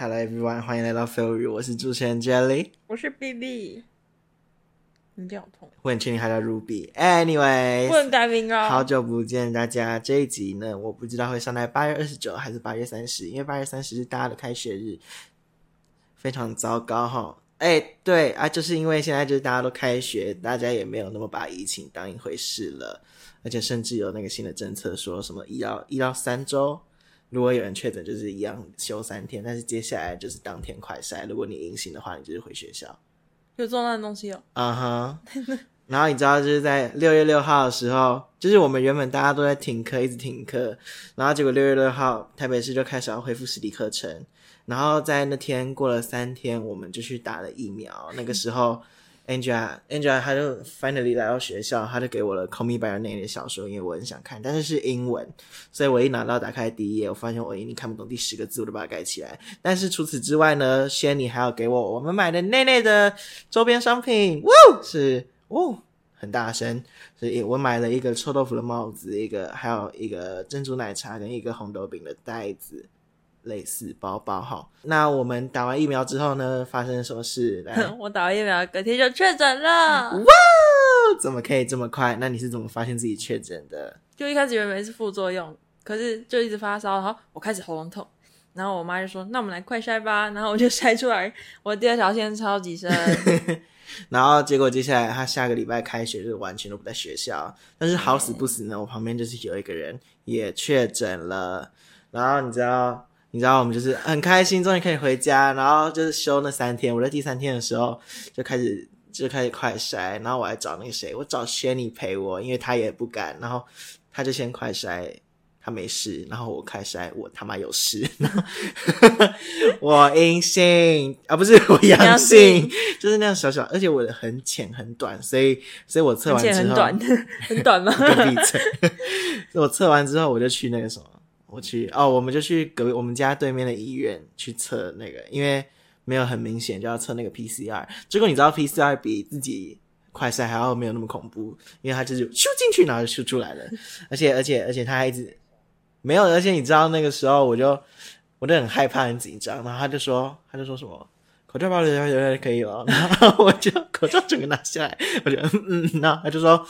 Hello everyone，欢迎来到语，我是主持人 Jelly，我是 B B，你脸好痛，我很确定他叫 Ruby。Anyway，不能改名啊！好久不见大家，这一集呢，我不知道会上在八月二十九还是八月三十，因为八月三十是大家的开学日，非常糟糕哈。哎，对啊，就是因为现在就是大家都开学，大家也没有那么把疫情当一回事了，而且甚至有那个新的政策，说什么一到一到三周，如果有人确诊，就是一样休三天，但是接下来就是当天快筛，如果你阴性的话，你就是回学校。有这样的东西哦。啊哈。然后你知道，就是在六月六号的时候，就是我们原本大家都在停课，一直停课，然后结果六月六号台北市就开始要恢复实体课程。然后在那天过了三天，我们就去打了疫苗。那个时候，Angela，Angela，他就 finally 来到学校，他就给我了《Call Me by Your Name》的小说，因为我很想看，但是是英文，所以我一拿到打开第一页，我发现我一定看不懂第十个字，我就把它盖起来。但是除此之外呢，仙女还要给我我们买的内内的周边商品，哇，是哦，很大声，所以我买了一个臭豆腐的帽子，一个还有一个珍珠奶茶跟一个红豆饼的袋子。类似包包哈，那我们打完疫苗之后呢，发生什么事？我打完疫苗隔天就确诊了，哇！怎么可以这么快？那你是怎么发现自己确诊的？就一开始以为是副作用，可是就一直发烧，然后我开始喉咙痛，然后我妈就说：“那我们来快筛吧。”然后我就筛出来，我第二条线超级深。然后结果接下来他下个礼拜开学就完全都不在学校，但是好死不死呢，我旁边就是有一个人也确诊了，然后你知道。你知道我们就是很开心，终于可以回家，然后就是休那三天。我在第三天的时候就开始就开始快筛，然后我还找那个谁，我找轩尼陪我，因为他也不敢，然后他就先快筛，他没事，然后我快筛，我他妈有事，我阴性啊，不是我阳性，就是那样小小，而且我的很浅很短，所以所以我测完之后很短 很短吗？闭嘴！我测完之后我就去那个什么。我去哦，我们就去隔壁我们家对面的医院去测那个，因为没有很明显，就要测那个 PCR。结果你知道 PCR 比自己快筛还要没有那么恐怖，因为它就是咻进去，然后就咻出来了。而且而且而且他还一直没有，而且你知道那个时候我就我就很害怕很紧张，然后他就说他就说什么口罩包留留留可以了，然后我就口罩整个拿下来，我就嗯嗯，然后他就说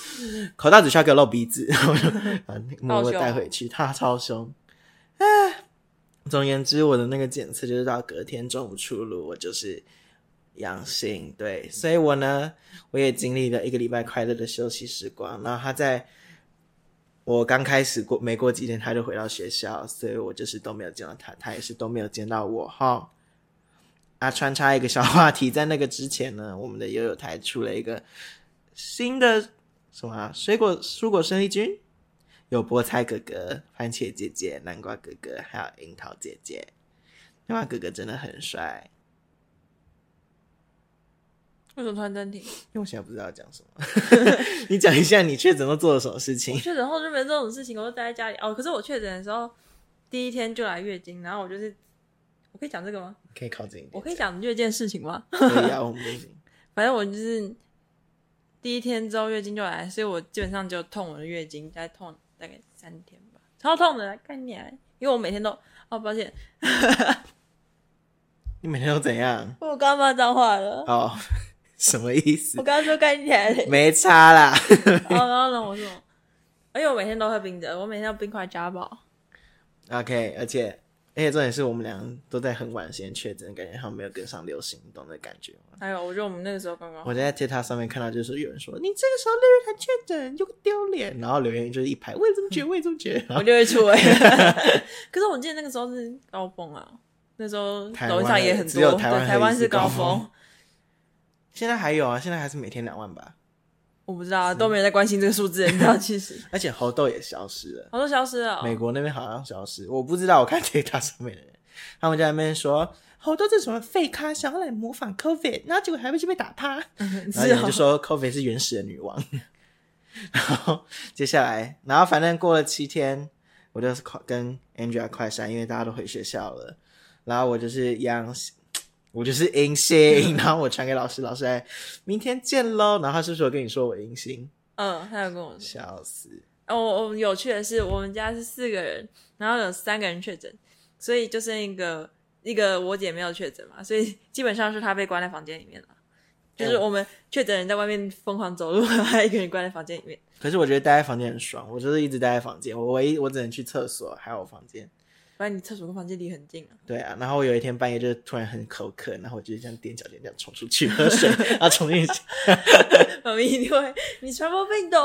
口罩只需要给我露鼻子，然后我就默默带回去，他超凶。哎，总而言之，我的那个检测就是到隔天中午出炉，我就是阳性。对，所以我呢，我也经历了一个礼拜快乐的休息时光。然后他在我刚开始过没过几天，他就回到学校，所以我就是都没有见到他，他也是都没有见到我。哈，啊，穿插一个小话题，在那个之前呢，我们的悠悠台出了一个新的什么水果蔬果生力军。有菠菜哥哥、番茄姐姐、南瓜哥哥，还有樱桃姐姐。南瓜哥哥真的很帅。为什么突然暂停？因为我现在不知道讲什么。你讲一下你确诊后做了什么事情？确诊后就没这种事情，我就待在家里。哦，可是我确诊的时候，第一天就来月经，然后我就是，我可以讲这个吗？可以靠近。我可以讲月经事情吗？可以啊，我们不行。反正我就是第一天之后月经就来，所以我基本上就痛我的月经，在痛。大概三天吧，超痛的，看你，因为我每天都哦，抱歉，你每天都怎样？我刚骂脏话了。哦，什么意思？我刚刚说干你，没差啦。然后呢，我说，因为我每天都喝冰的，我每天要冰块加饱。OK，而且。而且重点是我们俩都在很晚的时间确诊，感觉他没有跟上流行，你懂那感觉吗？还有，我觉得我们那个时候刚刚……我在 TikTok 上面看到，就是有人说你这个时候六月才确诊，就丢脸。然后留言就是一排，我也这么觉得，我也这么觉得。我就会出哎。可是我记得那个时候是高峰啊，那时候抖音上也很多，只有台湾台湾是高峰。现在还有啊，现在还是每天两万吧。我不知道，都没人在关心这个数字，你知道？其实，而且猴痘也消失了，猴痘消失了，美国那边好像消失，我不知道。我看 TikTok 上面的人。他们在那边说好多这什么废咖想要来模仿 COVID，然后结果还会去被打趴。然后就说 COVID 是原始的女王。然后接下来，然后反正过了七天，我就是跟 Angela 快闪，因为大家都回学校了。然后我就是阳，我就是阴性。然后我传给老师，老师来明天见喽。然后他是不是有跟你说我阴性？嗯，他有跟我说笑死。哦，我有趣的是，我们家是四个人，然后有三个人确诊。所以就剩一个一个我姐没有确诊嘛，所以基本上是她被关在房间里面了。就是我们确诊人在外面疯狂走路，还有一个人关在房间里面。可是我觉得待在房间很爽，我就是一直待在房间，我唯一我只能去厕所，还有我房间。反正你厕所跟房间离很近啊。对啊，然后我有一天半夜就突然很口渴，然后我就这样踮脚尖这样冲出去喝水，然后冲进去。妈咪，你会你传播病毒？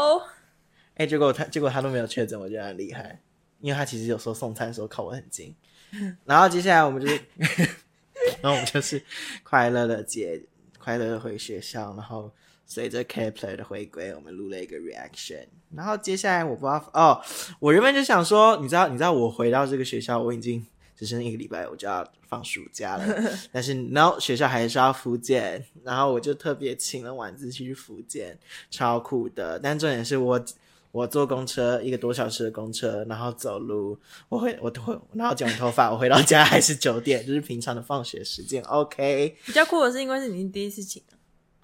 哎、结果他结果他都没有确诊，我觉得很厉害，因为他其实有时候送餐的时候靠我很近。然后接下来我们就是，然后我们就是快乐的接快乐的回学校，然后随着 K Play 的回归，我们录了一个 reaction。然后接下来我不知道哦，我原本就想说，你知道你知道我回到这个学校，我已经只剩一个礼拜我就要放暑假了，但是 no 学校还是要复健，然后我就特别请了晚自习去复健，超酷的。但重点是我我坐公车一个多小时的公车，然后走路，我回我回然后剪完头发，我回到家还是九点，就是平常的放学时间。OK，比较酷的是，因为是你第一次请啊，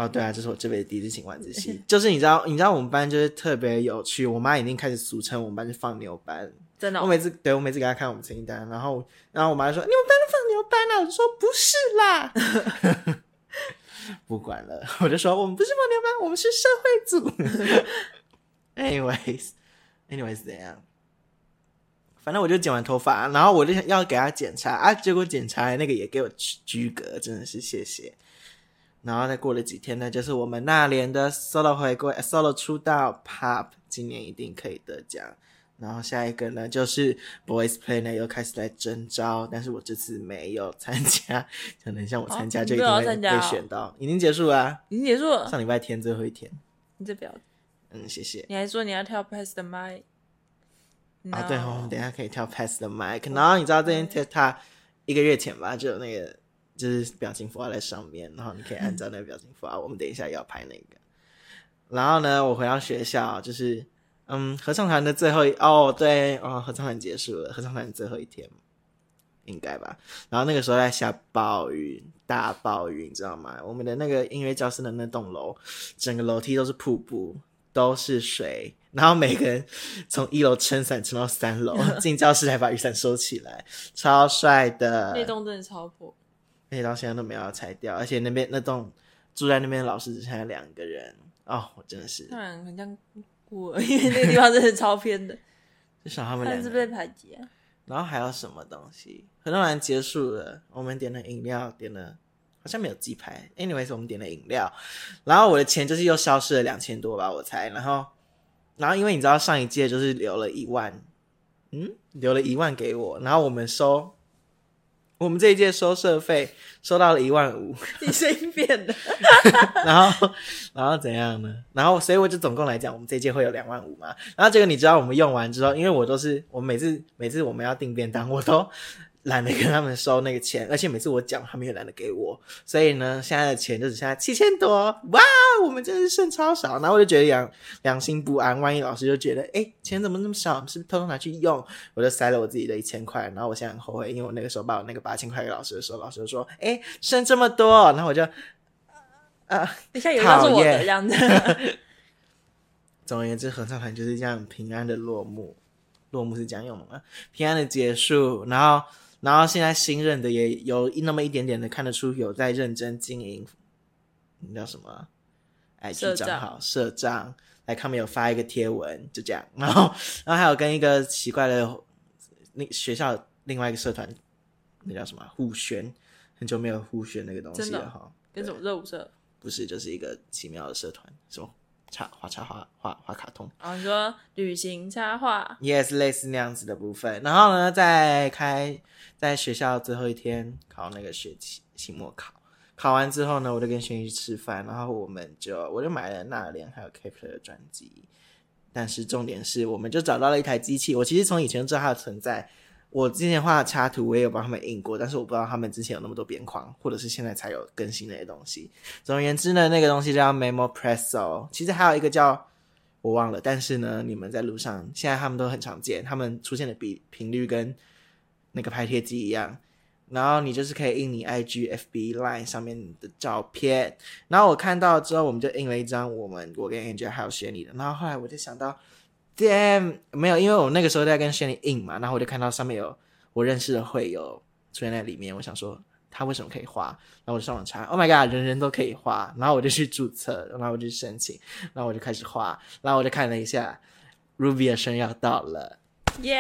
哦，对啊，这是我这辈子第一次请晚自习，就是你知道，你知道我们班就是特别有趣，我妈已经开始俗称我们班是放牛班。真的哦、我每次对我每次给她看我们成绩单，然后然后我妈就说你们班都放牛班啊，我就说不是啦，不管了，我就说我们不是放牛班，我们是社会组。Anyways，anyways 怎样？反正我就剪完头发，然后我就想要给他检查啊，结果检查那个也给我居居格，真的是谢谢。然后再过了几天呢，就是我们那年的 solo 回归，solo 出道 pop，今年一定可以得奖。然后下一个呢，就是 Boys Play 呢又开始来征招，但是我这次没有参加，可能像我参加哦你没有就一定会选到，已经结束了啊、已经结束了。上礼拜天最后一天。你这表，嗯，谢谢。你还说你要跳 Pass the mic 啊，对哦，我们等一下可以跳 Pass the mic。然后你知道这件 TikTok 一个月前吧，就有那个就是表情符号在上面，然后你可以按照那个表情符号。我们等一下要拍那个。然后呢，我回到学校，就是嗯，合唱团的最后一哦，对哦，合唱团结束了，合唱团最后一天应该吧。然后那个时候在下暴雨，大暴雨，你知道吗？我们的那个音乐教室的那栋楼，整个楼梯都是瀑布，都是水。然后每个人从一楼撑伞撑到三楼，进教室还把雨伞收起来，超帅的。那栋真的超破，而且到现在都没有要拆掉，而且那边那栋住在那边的老师只剩下两个人哦，我真的是当然很像孤儿，因为那个地方真的超偏的，至少他们 两个但是被排挤啊。然后还有什么东西？合唱团结束了，我们点了饮料，点了好像没有鸡排。anyways，我们点了饮料，然后我的钱就是又消失了两千多吧，我猜。然后，然后因为你知道上一届就是留了一万，嗯，留了一万给我，然后我们收，我们这一届收社费收到了一万五，你声音变的，然后，然后怎样呢？然后，所以我就总共来讲，我们这一届会有两万五嘛。然后这个你知道，我们用完之后，因为我都是我每次每次我们要订便当，我都懒得跟他们收那个钱，而且每次我讲，他们也懒得给我。所以呢，现在的钱就只剩下七千多，哇，我们真的是剩超少。然后我就觉得良良心不安，万一老师就觉得，哎，钱怎么那么少，是不是偷偷拿去用？我就塞了我自己的一千块，然后我现在很后悔，因为我那个时候把我那个八千块给老师的时候，老师就说，哎，剩这么多，然后我就。啊，等一下有人是我的这样子，总而言之，合唱团就是这样平安的落幕。落幕是这样用的吗？平安的结束，然后，然后现在新任的也有那么一点点的看得出有在认真经营，那叫什么？IG 社账账号社账，来他们有发一个贴文，就这样。然后，然后还有跟一个奇怪的那学校另外一个社团，那叫什么互宣，很久没有互宣那个东西了哈。跟什么热舞社？不是，就是一个奇妙的社团，什么插画插画画画卡通。然后你说旅行插画，Yes，类似那样子的部分。然后呢，在开在学校最后一天考那个学期期末考，考完之后呢，我就跟轩逸去吃饭，然后我们就我就买了纳莲还有 Kepler 的专辑。但是重点是，我们就找到了一台机器。我其实从以前知道它的存在，我之前画的插图我也有帮他们印过，但是我不知道他们之前有那么多边框，或者是现在才有更新那些东西。总而言之呢，那个东西叫 Memo Presso，其实还有一个叫我忘了，但是呢，你们在路上现在他们都很常见，他们出现的比频率跟那个拍贴机一样。然后你就是可以印你 IG、FB、Line 上面的照片。然后我看到之后，我们就印了一张我们我跟 Angel 还有 s h 的。然后后来我就想到，damn，没有，因为我那个时候在跟 Shelly 印嘛，然后我就看到上面有我认识的会友出现在里面。我想说他为什么可以画，然后我就上网查，Oh my god，人人都可以画，然后我就去注册，然后我就去申请，然后我就开始画，然后我就看了一下 Ruby 的生日要到了，耶！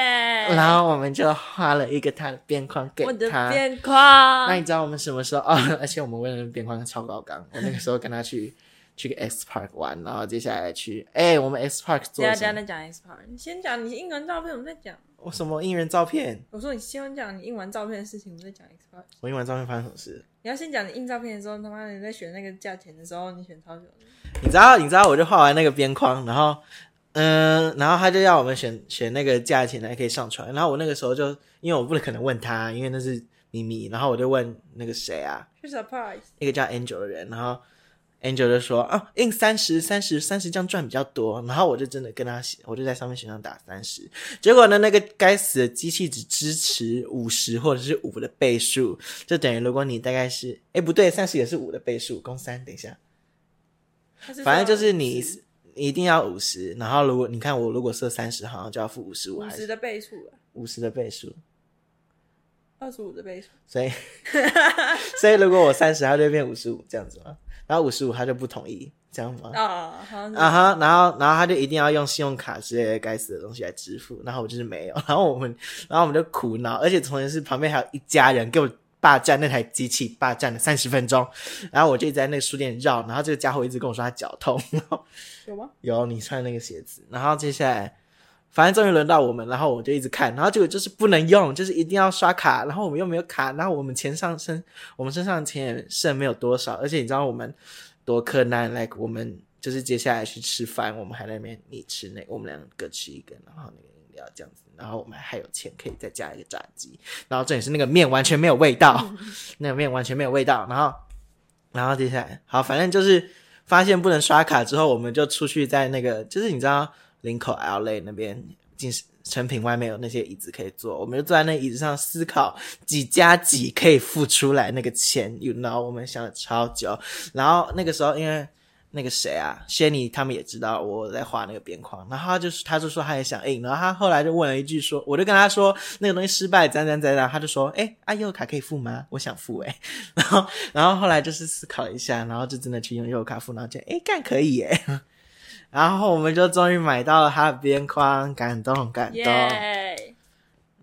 然后我们就画了一个他的边框给我的边框那你知道我们什么时候？哦，而且我们为了边框超高纲，我那个时候跟他去去个 X Park 玩，然后接下来去，哎、我们 X Park 做等？下等一下再讲 X Park，你先讲你印完照片，我们再讲。我什么印人照片？我说你先讲你印完照片的事情，我们再讲 X Park。我印完照片发生什么事？你要先讲你印照片的时候，他妈的你在选那个价钱的时候，你选超久的。你知道，你知道，我就画完那个边框，然后，嗯、然后他就要我们选选那个价钱才可以上传。然后我那个时候就，因为我不可能问他，因为那是秘密，然后我就问那个谁啊，是 surprise，一个叫 Angel 的人，然后 Angel 就说啊，印三十、三十、三十这样赚比较多。然后我就真的跟他写，我就在上面选上打三十。结果呢，那个该死的机器只支持五十或者是五的倍数，就等于如果你大概是，哎不对，三十也是五的倍数，公三，等一下。反正就是你你一定要五十，然后如果你看我如果设三十，好像就要付五十五，还是五十的倍数了，五十的倍数。二十五的倍数。所以 所以如果我三十，它就会变五十五这样子嘛。然后五十五他就不同意，这样吗？啊，好啊哈，然后然后他就一定要用信用卡之类的该死的东西来支付，然后我就是没有，然后我们然后我们就苦恼，而且重点是旁边还有一家人给我霸占那台机器，霸占了三十分钟，然后我就在那个书店绕，然后这个家伙一直跟我说他脚痛，然后有吗？有你穿那个鞋子，然后接下来，反正终于轮到我们，然后我就一直看，然后结果就是不能用，就是一定要刷卡，然后我们又没有卡，然后我们钱上身，我们身上的钱也剩没有多少，而且你知道我们多困难，like 我们就是接下来去吃饭，我们还在那边你吃那个，我们两个各吃一个，然后那个饮料这样子，然后我们还有钱可以再加一个炸鸡，然后重点是那个面完全没有味道，那个面完全没有味道，然后然后接下来好，反正就是发现不能刷卡之后，我们就出去在那个就是你知道林口 LA 那边进成品外面有那些椅子可以坐，我们就坐在那椅子上思考几加几可以付出来那个钱，you know，我们想了超久，然后那个时候因为。那个谁啊，仙尼他们也知道我在画那个边框，然后他就是他就说他也想印，然后他后来就问了一句说，我就跟他说那个东西失败，怎样怎样，他就说，哎，啊，悠游卡可以付吗？我想付哎、然后然后后来就是思考一下，然后就真的去用悠游卡付，然后就哎干可以耶，然后我们就终于买到了他的边框，感动感动。耶！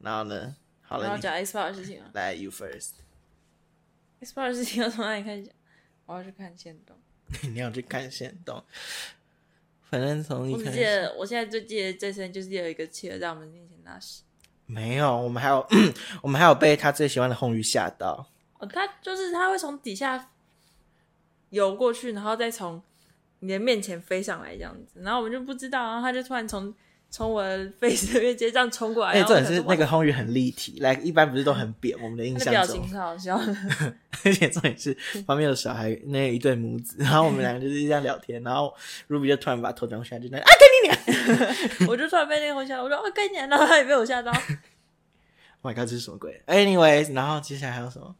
然后呢，好了，你然后讲 X part 的事情啊来 you first，，X part 的事情要从哪里开始讲？我要去看线动。你要去看线动，反正从一我只开始记得，我现在最记得最深就是有一个企鹅在我们面前拉屎。没有，我们还有 我们还有被他最喜欢的红鱼吓到。哦，他就是他会从底下游过去，然后再从你的面前飞上来这样子，然后我们就不知道，然后他就突然从从我的 face 这边直接这样冲过来，而且然后重点是那个红鱼很立体，来一般不是都很扁，我们的印象中。情，超好笑，而且重点是旁边有小孩那一对母子，然后我们两个就是这样聊天，然后 Ruby 就突然把头转过去，就那啊跟你俩 我就突然被那个红吓到，我说啊，跟你讲，然后他也被我吓到，，Oh my god，这是什么鬼？Anyways，然后接下来还有什么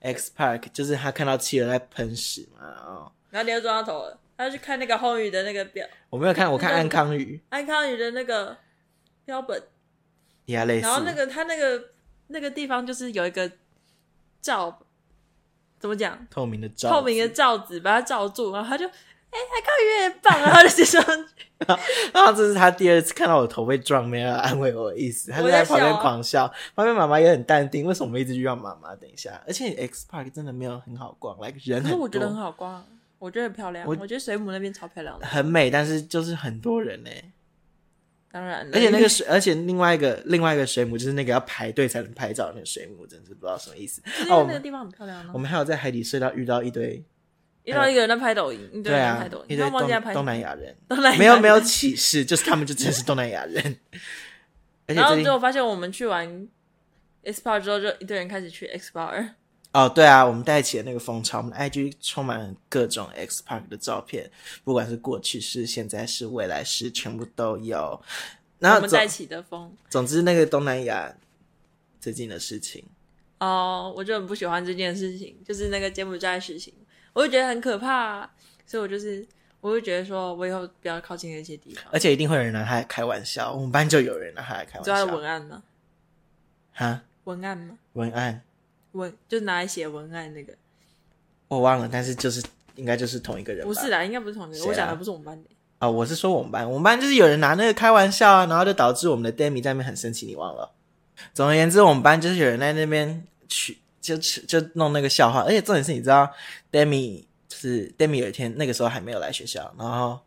？X Park 就是他看到企鹅在喷屎嘛，然后然后你又撞到头了，他就去看那个红宇的那个表，我没有看，我看安康鱼。安康宇的那个标本，也类似，然后那个他那个那个地方就是有一个罩，怎么讲？透明的罩，透明的罩子把它罩住，然后他就哎，安康宇也棒，然后他就接上去。然后这是他第二次看到我头被撞，没有安慰我的意思，他就在在旁边狂笑。旁边妈妈也很淡定，为什么一直遇到妈妈？等一下，而且 X Park 真的没有很好逛，like 人很多，可是我觉得很好逛，我觉得很漂亮，我我觉得水母那边超漂亮的。很美，但是就是很多人呢、当然了，而且那个水，而且另外一个另外一个水母就是那个要排队才能拍照的那个水母，真是不知道什么意思。因哦，那个地方很漂亮啊。我们还有在海底隧道遇到一堆，遇到一个人在拍抖音，一堆对啊拍抖，音，一堆他忘记在拍东东南亚人，东南亚没有没有歧视，就是他们就真的是东南亚人。然后最近结果发现我们去完 X Bar 之后，就一堆人开始去 X Bar。哦，对啊，我们带起了那个风潮，我们的 IG 充满了各种 X Park 的照片，不管是过去式、现在式、未来式，全部都有。然后我们带起的风总之，那个东南亚最近的事情，哦，我就很不喜欢这件事情，就是那个柬埔寨的事情，我就觉得很可怕，所以我就是我会觉得说我以后不要靠近那些地方。而且一定会有人拿他来开玩笑，我们班就有人拿他来开玩笑。文案吗？哈，文案吗？文案文就是拿来写文案那个，我忘了，但是就是应该就是同一个人，不是啦，应该不是同一个。人啊我讲的不是我们班的。啊、我是说我们班，我们班就是有人拿那个开玩笑啊，然后就导致我们的 Demi 在那边很生气，你忘了？总而言之，我们班就是有人在那边去就就弄那个笑话，而且重点是，你知道 Demi 就是 Demi 有一天那个时候还没有来学校，然后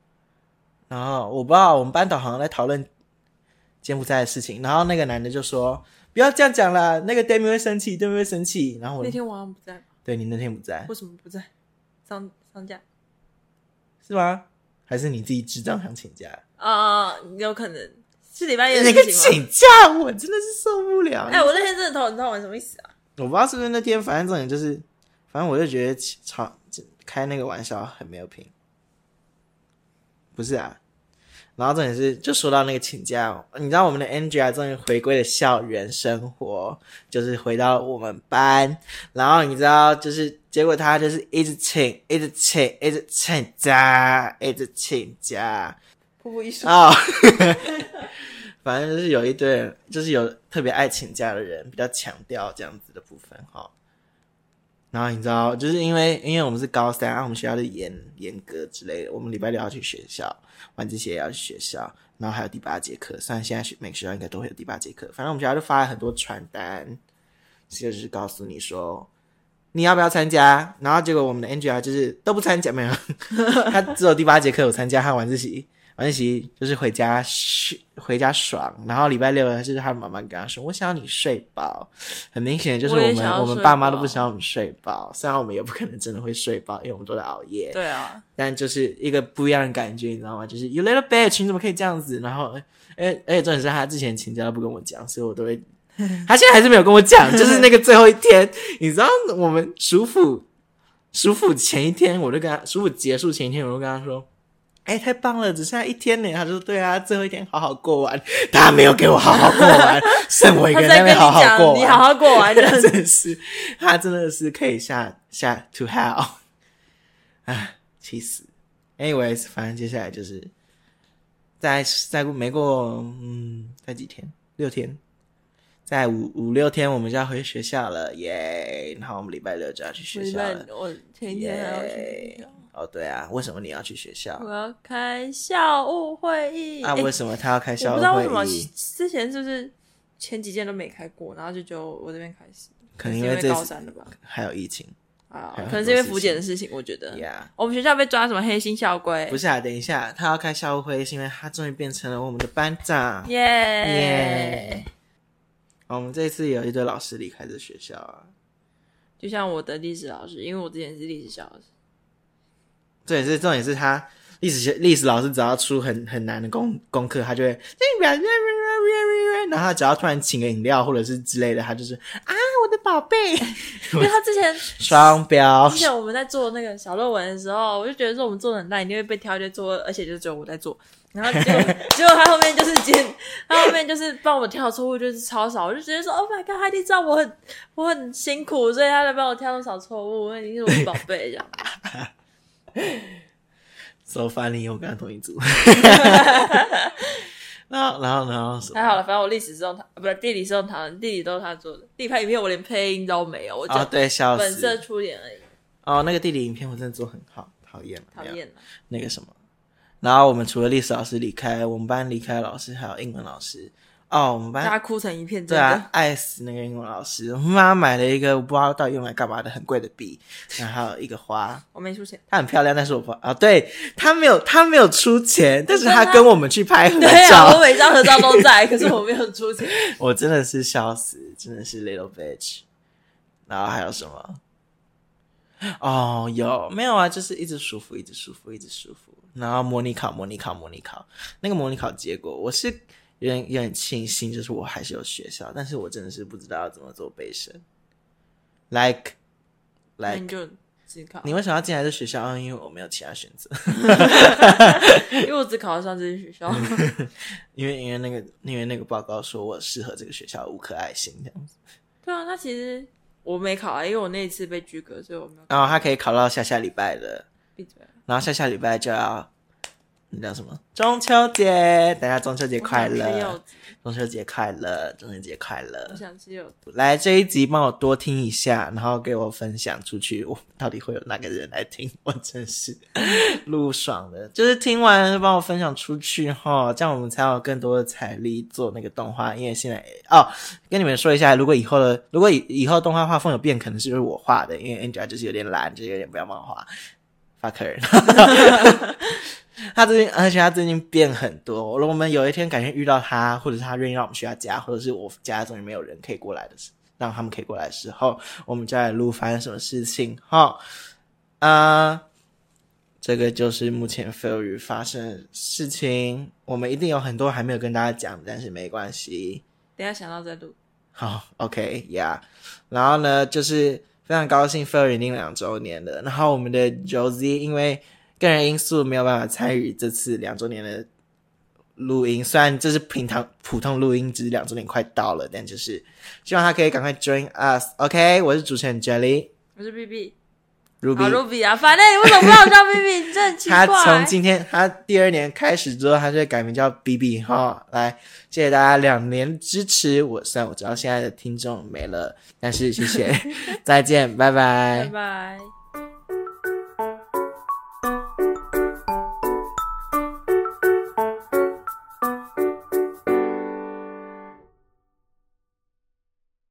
然后我不知道我们班导好像在讨论柬埔寨的事情，然后那个男的就说不要这样讲啦，那个 Demi 会生气，Demi 会生气，然后我那天晚上不在吧？对你那天不在为什么不在？上上架是吗？还是你自己智障想请假？啊、有可能是礼拜一的那个事情吗？请假，我真的是受不了。哎、我那天真的头很痛，什么意思啊？我不知道是不是那天，反正重点就是，反正我就觉得吵开那个玩笑很没有品。不是啊，然后重点是，就说到那个请假，你知道我们的 Angela 终于回归了校园生活，就是回到我们班，然后你知道，就是结果他就是一直请，一直请，一直请假，一直请假，瀑布艺术，哦，反正就是有一堆人，就是有特别爱请假的人，比较强调这样子的部分哈。然后你知道，就是因为因为我们是高三，然啊，我们学校的严严格之类的，我们礼拜六要去学校，晚自习也要去学校，然后还有第八节课。虽然现在学每个学校应该都会有第八节课，反正我们学校就发了很多传单，就是告诉你说你要不要参加。然后结果我们的 Angela 就是都不参加，没有，他只有第八节课有参加，还有晚自习。晚自习就是回家睡，回家爽。然后礼拜六就是他妈妈跟他说：“我想要你睡饱。”很明显就是我们我们爸妈都不想要我们睡饱。虽然我们也不可能真的会睡饱，因为我们都在熬夜。对啊，但就是一个不一样的感觉，你知道吗？就是 you little bitch，你怎么可以这样子？然后，而而且重点是他之前请假都不跟我讲，所以我都会，他现在还是没有跟我讲。就是那个最后一天，你知道我们暑辅暑辅前一天，我就跟他暑辅结束前一天，我就跟他说。哎、太棒了，只剩下一天呢。他就说：“对啊，最后一天好好过完。”他没有给我好好过完，剩我一个人在那边好好过完。你好好过完的。真的是，他真的是可以下下 to hell，唉，气死。Anyways，反正接下来就是再再过没过嗯，再几天，六天，在五五六天我们就要回学校了，耶！然后我们礼拜六就要去学校了，我前天还要去学校，哦，对啊，为什么你要去学校？我要开校务会议。啊，诶为什么他要开我校不知道为什么？之前是不是前几届都没开过，然后就就我这边开始，可能因为高三的吧？还有疫情啊可能是因为福建的事情，我觉得。，Yeah。我们学校被抓什么黑心校规？不是啊，等一下，他要开校务会议，是因为他终于变成了我们的班长。耶耶！哦我们这一次有一堆老师离开这学校啊，就像我的历史老师，因为我之前是历史小老师，重点是重点是他历史学历史老师只要出很很难的功功课，他就会，然后他只要突然请个饮料或者是之类的，他就是啊，我的宝贝，因为他之前 双标之。前我们在做那个小论文的时候，我就觉得说我们做的很烂，一定会被挑去做，而且就只有我在做。然后结果 结果他后面就是接，他后面就是帮我挑错误就是超少，我就直接说 Oh my god，他一定知道我很我很辛苦，所以他才帮我挑那么少错误，我已经是我宝贝这样。so funny，我跟他同一组。然后然后然后？还好了，反正我历史是用他，不是地理是用他的，地理都是他做的。地拍影片我连配音都没有，我哦，就对，笑本色。出演而已，哦，那个地理影片我真的做很好，讨厌，讨厌了。那个什么。然后我们除了历史老师离开，我们班离开的老师还有英文老师。哦，我们班大家哭成一片。对啊，爱死那个英文老师。我妈买了一个我不知道到底用来干嘛的很贵的笔，然后一个花，我没出钱。她很漂亮，但是我不啊，对她没有她没有出钱，但是她跟我们去拍合对啊，我照，每张合照都在，可是我没有出钱。我真的是笑死，真的是 little bitch。然后还有什么？哦，有没有啊？就是一直舒服，一直舒服，一直舒服。然后模拟考，模拟考，模拟考。那个模拟考结果，我是有点有点庆幸，就是我还是有学校，但是我真的是不知道要怎么做备审。Like 那 like，你就自考，你为什么要进来这学校？啊因为我没有其他选择。因为我只考得上这些学校。因为因为那个因为那个报告说我适合这个学校，无可爱心这样子。对啊，那其实我没考啊，因为我那一次被拒格，所以我没有考。然后他可以考到下下礼拜的，闭嘴啊。然后下下礼拜就要那叫什么？中秋节，大家中秋节快乐！中秋节快乐！中秋节快乐我！想吃柚子。来这一集帮我多听一下，然后给我分享出去，我到底会有哪个人来听？我真是 录爽的，就是听完就帮我分享出去哈，这样我们才有更多的财力做那个动画。因为现在哦，跟你们说一下，如果以后的如果以以后动画画风有变，可能是就是我画的，因为 Angela 就是有点懒，就是有点不要漫画 他最近，而且他最近变很多。如果我们有一天改天遇到他，或者是他愿意让我们去他家，或者是我家终于没有人可以过来的时，让他们可以过来的时候，我们再来录发生什么事情哈。啊、这个就是目前 f a i r 发生的事情。我们一定有很多还没有跟大家讲，但是没关系。等一下想到再录。好，OK，Yeah、然后呢，就是非常高兴 f a i r 已经两周年的。然后我们的 Josie 因为个人因素没有办法参与这次两周年的录音，虽然这是平常普通录音，只是两周年快到了，但就是希望他可以赶快 join us。OK，我是主持人 Jelly 我是 B B，Ruby。好 Ruby 啊，反正你为什么不让我叫 B B？你真的很奇他。从今天他第二年开始之后，他就会改名叫 BB 哈。来，谢谢大家两年支持我。虽然我知道现在的听众没了，但是谢谢，再见，拜拜拜拜。